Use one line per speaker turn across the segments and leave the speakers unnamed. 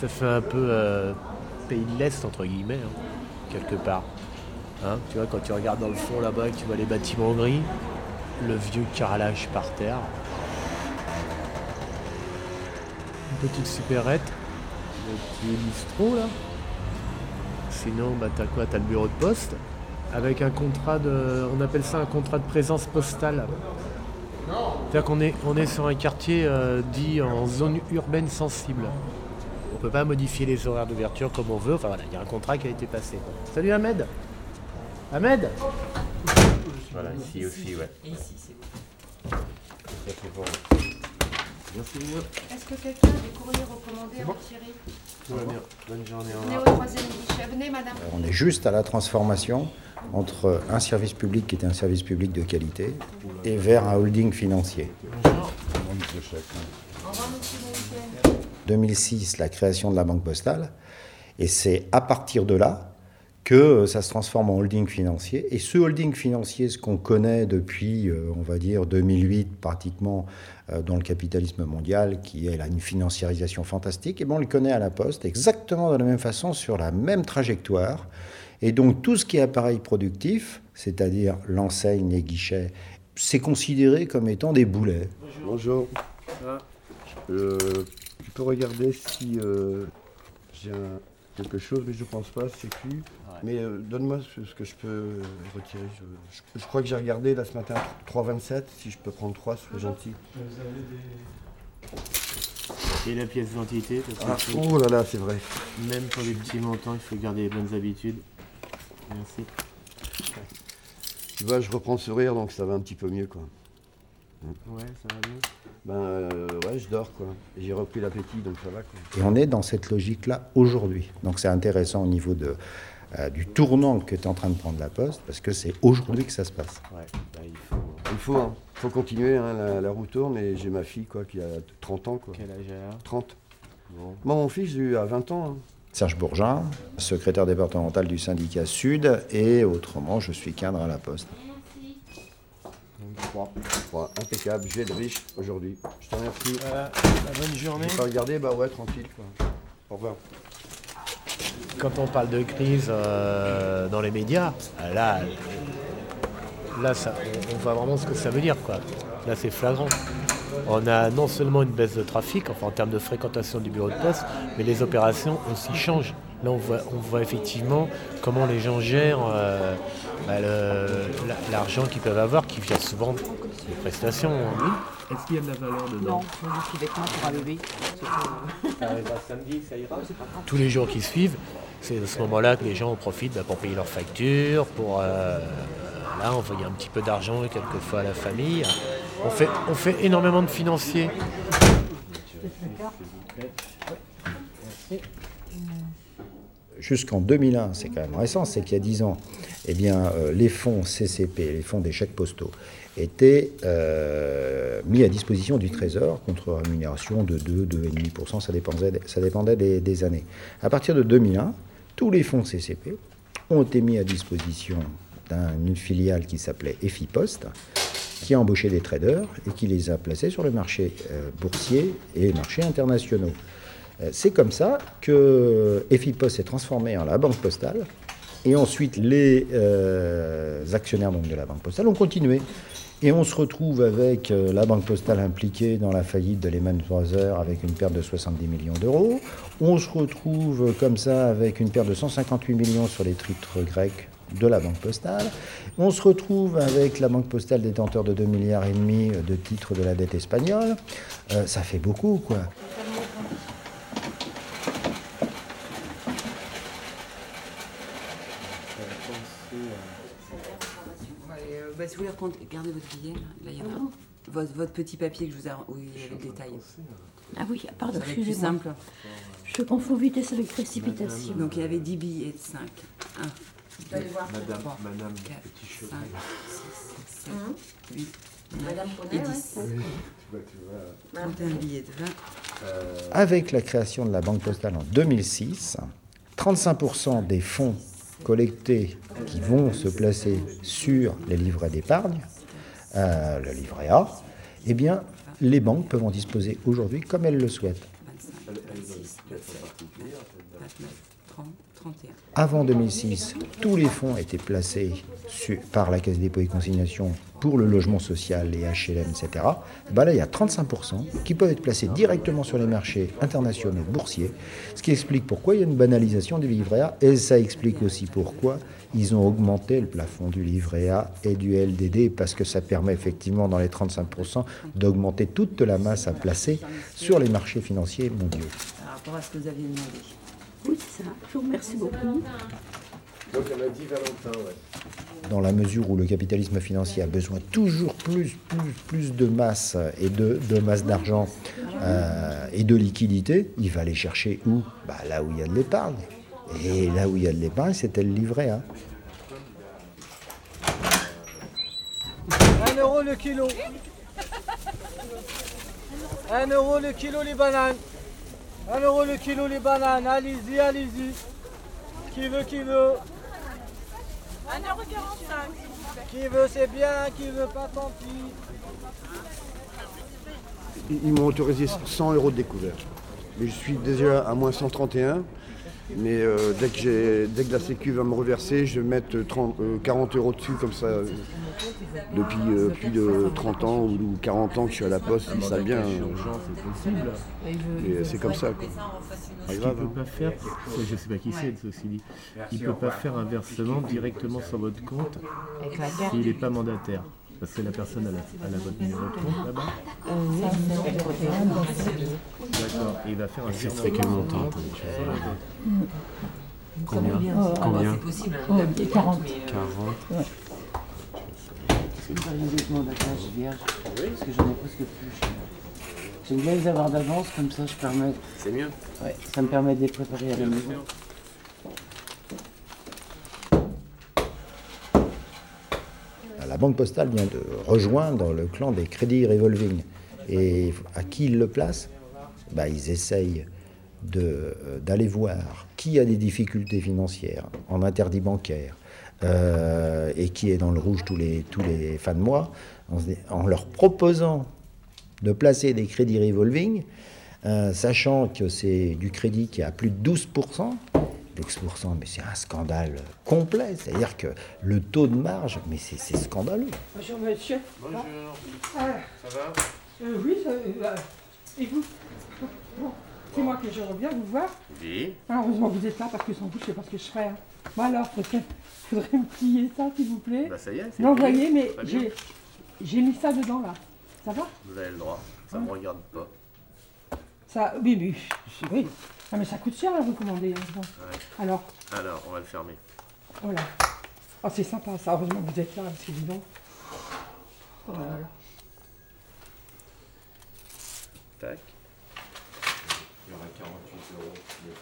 Ça fait un peu euh, pays de l'Est, entre guillemets, hein, quelque part. Hein, tu vois, quand tu regardes dans le fond là-bas, tu vois les bâtiments gris, le vieux carrelage par terre. Une petite supérette, le petit bistrot là. Sinon, bah, t'as quoi? T'as le bureau de poste avec un contrat de. On appelle ça un contrat de présence postale. C'est-à-dire qu'on est, on est sur un quartier euh, dit en zone urbaine sensible. On ne peut pas modifier les horaires d'ouverture comme on veut. Enfin voilà, il y a un contrat qui a été passé. Salut Ahmed Ahmed
Voilà, ici aussi, ouais.
Et ici, c'est bon.
Ça, c'est bon.
Merci.
Est-ce que quelqu'un a des courriers recommandés à retirer
Tout va bien. Bonne journée.
Venez
revoir.
au troisième guichet. Venez, madame.
On est juste à la transformation entre un service public qui était un service public de qualité et vers un holding financier.
Au revoir, monsieur.
2006, la création de la banque postale, et c'est à partir de là que ça se transforme en holding financier. Et ce holding financier, ce qu'on connaît depuis, euh, on va dire, 2008, pratiquement euh, dans le capitalisme mondial, qui est là, une financiarisation fantastique, et ben on le connaît à la Poste exactement de la même façon, sur la même trajectoire. Et donc tout ce qui est appareil productif, c'est-à-dire l'enseigne, les guichets, c'est considéré comme étant des boulets.
Bonjour.
Ah.
Euh, peux regarder si euh, j'ai un- quelque chose, mais je pense pas, c'est plus. Mais euh, donne-moi ce, ce que je peux euh, retirer. Je, je- je crois que j'ai regardé là ce matin 3,27. Si je peux prendre 3, ce serait gentil.
Et la pièce d'identité,
Ah, oh là là, c'est vrai.
même pour les petits montants, il faut garder les bonnes habitudes. Merci.
Tu vois, je reprends le sourire, donc ça va un petit peu mieux, quoi.
Ouais, ça va bien.
Ben euh, ouais, je dors, quoi. Et J'ai repris l'appétit, donc ça va, quoi.
Et on est dans cette logique-là aujourd'hui. Donc c'est intéressant au niveau de, euh, du tournant que est en train de prendre la Poste, parce que c'est aujourd'hui que ça se passe.
Ouais, bah, il faut.
Il faut, hein. faut continuer, hein, la, la roue tourne, et j'ai ma fille, quoi, qui a 30 ans, quoi.
Quel âge elle a?
30.
Bon.
Moi, mon fils, j'ai eu à 20 ans. hein.
Serge Bourgin, secrétaire départemental du syndicat Sud, et autrement, je suis cadre à la Poste.
Donc, trois.
Ouais, impeccable, je vais être riche aujourd'hui. Je te remercie.
Voilà, bah, bonne journée.
J'ai regardé, bah ouais, tranquille. Quoi. Au revoir.
Quand on parle de crise euh, dans les médias, là, là ça, on, on voit vraiment ce que ça veut dire. Quoi. Là, c'est flagrant. On a non seulement une baisse de trafic, enfin en termes de fréquentation du bureau de poste, mais les opérations aussi changent. Là, on voit, on voit effectivement comment les gens gèrent euh, bah, l'argent qu'ils peuvent avoir, qui vient souvent des prestations. hein. Est-ce qu'il y a de la valeur dedans?
Non, c'est juste des vêtements pour un bébé.
Samedi, ça ira Tous les jours qui suivent, c'est à ce moment-là que les gens en profitent bah, pour payer leurs factures, pour euh, là, envoyer un petit peu d'argent quelquefois à la famille. On fait, on fait énormément de financiers.
Jusqu'en 2001, c'est quand même récent, c'est qu'il y a 10 ans, eh bien, euh, les fonds CCP, les fonds des chèques postaux, étaient euh, mis à disposition du Trésor contre rémunération de 2, 2,5%, ça dépendait, ça dépendait des, années. À partir de 2001, tous les fonds CCP ont été mis à disposition d'une filiale qui s'appelait EFIPost, qui a embauché des traders et qui les a placés sur le marché euh, boursier et marchés internationaux. Euh, C'est comme ça que EFIPOS s'est transformé en la banque postale. Et ensuite, les euh, actionnaires de la banque postale ont continué. Et on se retrouve avec euh, la banque postale impliquée dans la faillite de Lehman Brothers avec une perte de 70 millions d'euros. On se retrouve comme ça avec une perte de 158 millions sur les titres grecs de la banque postale. On se retrouve avec la banque postale détenteur de 2 milliards et demi de titres de la dette espagnole. Ça fait beaucoup, quoi.
Allez, euh, reprendre, gardez votre billet. Là, il y en a. Votre, votre petit papier que je vous ai. où il y avait le détail.
Ah oui, pardon,
être plus simple.
Je confonds vitesse avec précipitation.
Donc il y avait 10 billets de 5. 1, 2,
Madame,
3,
madame,
4,
petit cheveu.
5, 6, 7, 8, 9
Madame
et
Poney,
10. 31 billets de 20.
Avec la création de la Banque postale en 2006, 35% des fonds collectés qui vont se placer sur les livrets d'épargne, euh, le livret A, eh bien, les banques peuvent en disposer aujourd'hui comme elles le souhaitent.
25, 26, 27, 29, 30, 31.
Avant 2006, tous les fonds étaient placés par la Caisse des dépôts et consignations pour le logement social, les HLM, etc. Ben là, il y a 35% qui peuvent être placés directement sur les marchés internationaux boursiers, ce qui explique pourquoi il y a une banalisation du livret A, et ça explique aussi pourquoi ils ont augmenté le plafond du livret A et du LDD, parce que ça permet effectivement, dans les 35%, d'augmenter toute la masse à placer sur les marchés financiers mondiaux.
Par rapport à ce que vous aviez demandé.
Oui, c'est ça. Je vous remercie beaucoup.
Donc elle m'a dit Valentin, ouais.
dans la mesure où le capitalisme financier a besoin toujours plus, plus, plus de masse et de, de masse d'argent euh, et de liquidité, il va aller chercher où? Bah, Là où il y a de l'épargne. Et là où il y a de l'épargne, c'était le livret. Hein.
1 euro le kilo. 1 euro le kilo les bananes. 1 euro le kilo les bananes. Allez-y, allez-y. Qui veut, qui veut 1,45 Qui veut, c'est bien. Qui veut pas, tant pis.
Ils m'ont autorisé 100 euros de découvert. Mais je suis déjà à moins 131. Mais euh, dès, que j'ai- dès que la Sécu va me reverser, je vais mettre 30, euh, 40 euros dessus comme ça. euh, depuis euh, plus de 30 ans ou, ou 40 ans que je suis à la poste, ils savent bien. euh,
c'est possible.
mais c'est comme ça. Quoi. Pas
Ce qu'il
grave,
ne peut pas faire, je ne sais pas qui c'est, ceci dit, il ne peut pas faire un versement directement sur votre compte s'il n'est pas mandataire. Parce que la personne a, la, elle a votre numéro de compte là-bas. D'accord. Et il va faire un virement.
C'est quel montant Combien Combien
C'est possible.
Oh, 40.
40
Est-ce que vous auriez des mandatages vierges Parce que j'en ai presque plus. J'aime bien les avoir d'avance, comme ça je permets.
C'est mieux.
Ouais, ça me permet de les préparer à la maison.
La Banque Postale vient de rejoindre le clan des crédits revolving. Et à qui ils le placent? Bah, Ils essayent euh, d'aller voir qui a des difficultés financières en interdit bancaire euh, et qui est dans le rouge tous les, tous les fins de mois, en leur proposant de placer des crédits revolving, euh, sachant que c'est du crédit qui est à plus de 12%. 12%, mais c'est un scandale complet. C'est-à-dire que le taux de marge, mais c'est scandaleux.
Bonjour monsieur.
Bonjour.
Ah,
Ça va
euh, oui, ça- euh, et vous Bon, C'est moi que je reviens vous voir.
Oui.
Ah, heureusement que vous êtes là parce que sans vous, je sais pas ce que je ferais. hein. Bon alors, faudrait, faudrait me plier ça, s'il vous plaît.
Bah ça y est, c'est
L'envoyer,
plié.
mais
Très bien.
j'ai, j'ai mis ça dedans là. Ça va?
Vous avez le droit. Ça me regarde pas.
Ça, oui, oui, oui. Ah, mais ça coûte cher à recommander. hein, bon. Alors,
Alors, on va le fermer.
voilà. Oh, c'est sympa ça, heureusement que vous êtes là, parce que dis donc. Oh là là.
Tac.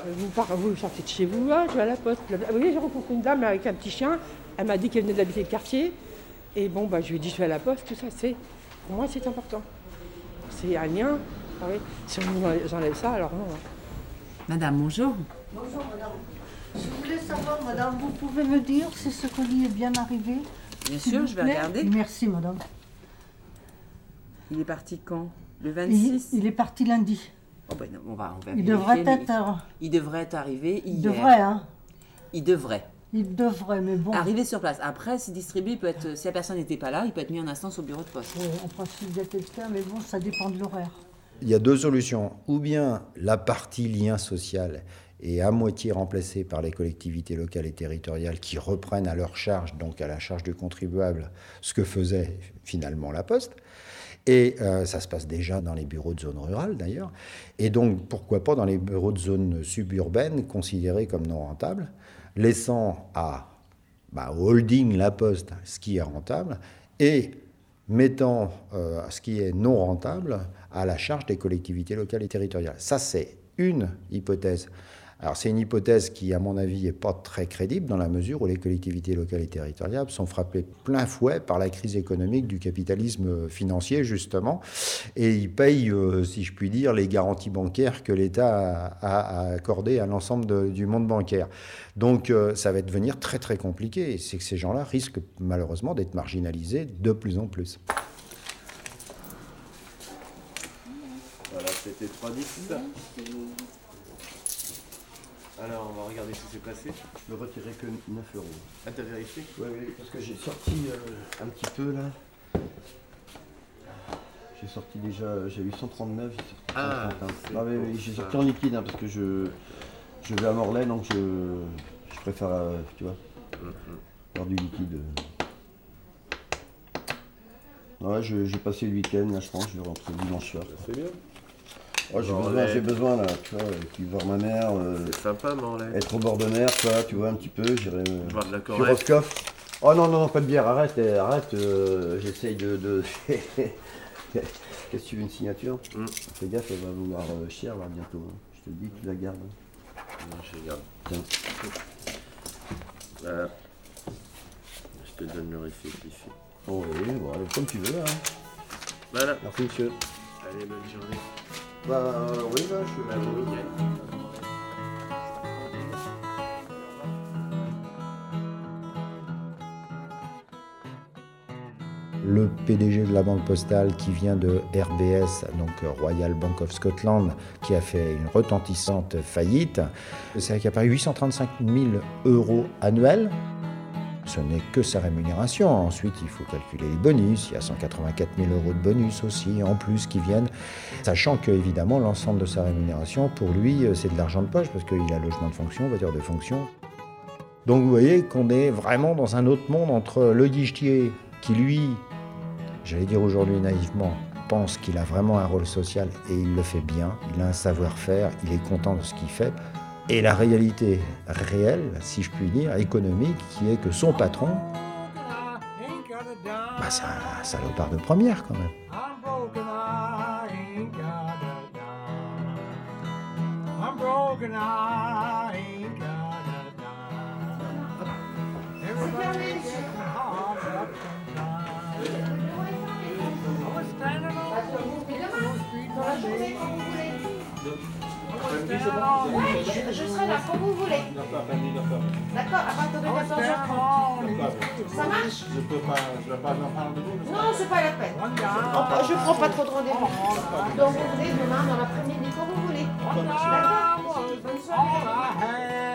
Euh, Vous, par- vous sortez de chez vous, hein, je vais à la poste. Ah, Vous voyez, j'ai rencontré une dame avec un petit chien. Elle m'a dit qu'elle venait d'habiter le quartier. Et bon, bah, je lui ai dit, je vais à la poste, tout ça, c'est. Pour moi, c'est important. C'est un lien. Ah oui. Si on nous enlève- enlève ça, alors non. hein.
Madame, bonjour.
Je voulais savoir, madame, vous pouvez me dire si ce colis est bien arrivé?
Bien sûr, je vais regarder.
Merci, madame.
Il est parti quand? Le
Il,
26
il est parti lundi.
Oh, ben non, on va, on va
Il devrait être.
Il devrait être arrivé hier.
Il devrait, hein
Il devrait.
Il devrait, mais bon.
Arriver sur place. Après, si distribué, il peut être, si la personne n'était pas là, il peut être mis en instance au bureau de poste.
euh, En principe, il être le faire, mais bon, ça dépend de l'horaire.
Il y a deux solutions. Ou bien la partie lien social est à moitié remplacée par les collectivités locales et territoriales qui reprennent à leur charge, donc à la charge du contribuable, ce que faisait finalement la Poste. Et euh, ça se passe déjà dans les bureaux de zone rurale d'ailleurs. Et donc pourquoi pas dans les bureaux de zone suburbaine considérés comme non rentables, laissant à bah, holding La Poste ce qui est rentable et mettant euh, ce qui est non rentable à la charge des collectivités locales et territoriales. Ça, c'est une hypothèse. Alors, c'est une hypothèse qui, à mon avis, n'est pas très crédible dans la mesure où les collectivités locales et territoriales sont frappées plein fouet par la crise économique du capitalisme financier, justement, et ils payent, euh, si je puis dire, les garanties bancaires que l'État a, accordées à l'ensemble du monde bancaire. Donc, euh, ça va devenir très, très compliqué. C'est que ces gens-là risquent malheureusement d'être marginalisés de plus en plus.
Voilà, C'était 3,10. Alors, on va regarder ce qui s'est passé.
Je ne retirerai que 9 euros.
Ah, t'as vérifié?
Oui, oui, parce que j'ai sorti euh, un petit peu là. J'ai sorti déjà, j'ai eu 139, j'ai sorti
Ah,
131.
c'est
Ah j'ai sorti en liquide hein, parce que je, je vais à Morlaix donc je, je préfère, euh, tu vois,
Mhm.
faire du liquide. Ouais, je- j'ai passé le week-end là, je pense, je vais rentrer dimanche soir.
C'est bien.
J'ai besoin, j'ai besoin là, tu vois, et puis voir ma mère, euh,
C'est sympa, Morlaix.
être au bord de mer, quoi, tu vois, un petit peu, j'irai euh,
Voir de la
sur
Corrèze.
Roscoff. Oh non, non, non, pas de bière, arrête, eh, arrête, euh, j'essaye de... de... Qu'est-ce que tu veux, une signature
Mm.
Fais gaffe, elle va vouloir euh, cher là bientôt. hein. Je te le dis, tu la gardes. hein.
Non, je regarde.
Tiens.
Voilà. Je te donne le récit ici.
Oh oui, bon, allez, comme tu veux. Hein.
Voilà.
Merci monsieur.
Allez, bonne journée.
Bah euh, oui, je
Bah, week-end.
le PDG de la Banque Postale qui vient de RBS, donc Royal Bank of Scotland, qui a fait une retentissante faillite. C'est qu'il y a pas 835 000 euros annuels. Ce n'est que sa rémunération. Ensuite, il faut calculer les bonus. Il y a 184 000 euros de bonus aussi, en plus, qui viennent. Sachant que, évidemment, l'ensemble de sa rémunération, pour lui, euh, c'est de l'argent de poche, parce qu'il a logement de fonction, voiture de fonction. Donc, vous voyez qu'on est vraiment dans un autre monde entre le guichetier qui, lui, j'allais dire aujourd'hui naïvement, pense qu'il a vraiment un rôle social et il le fait bien, il a un savoir-faire, il est content de ce qu'il fait, et la réalité réelle, si je puis dire, économique, qui est que son patron, bah, c'est un salopard de première quand même.
Ouais, je, je serai là quand vous voulez. D'accord, à partir de 14h30. Ça marche?
Je peux pas, je vais pas me prendre rendez-vous.
Non, c'est pas la peine. Je prends pas trop de rendez-vous. Donc vous venez demain dans l'après-midi quand vous voulez. D'accord? Bonne soirée.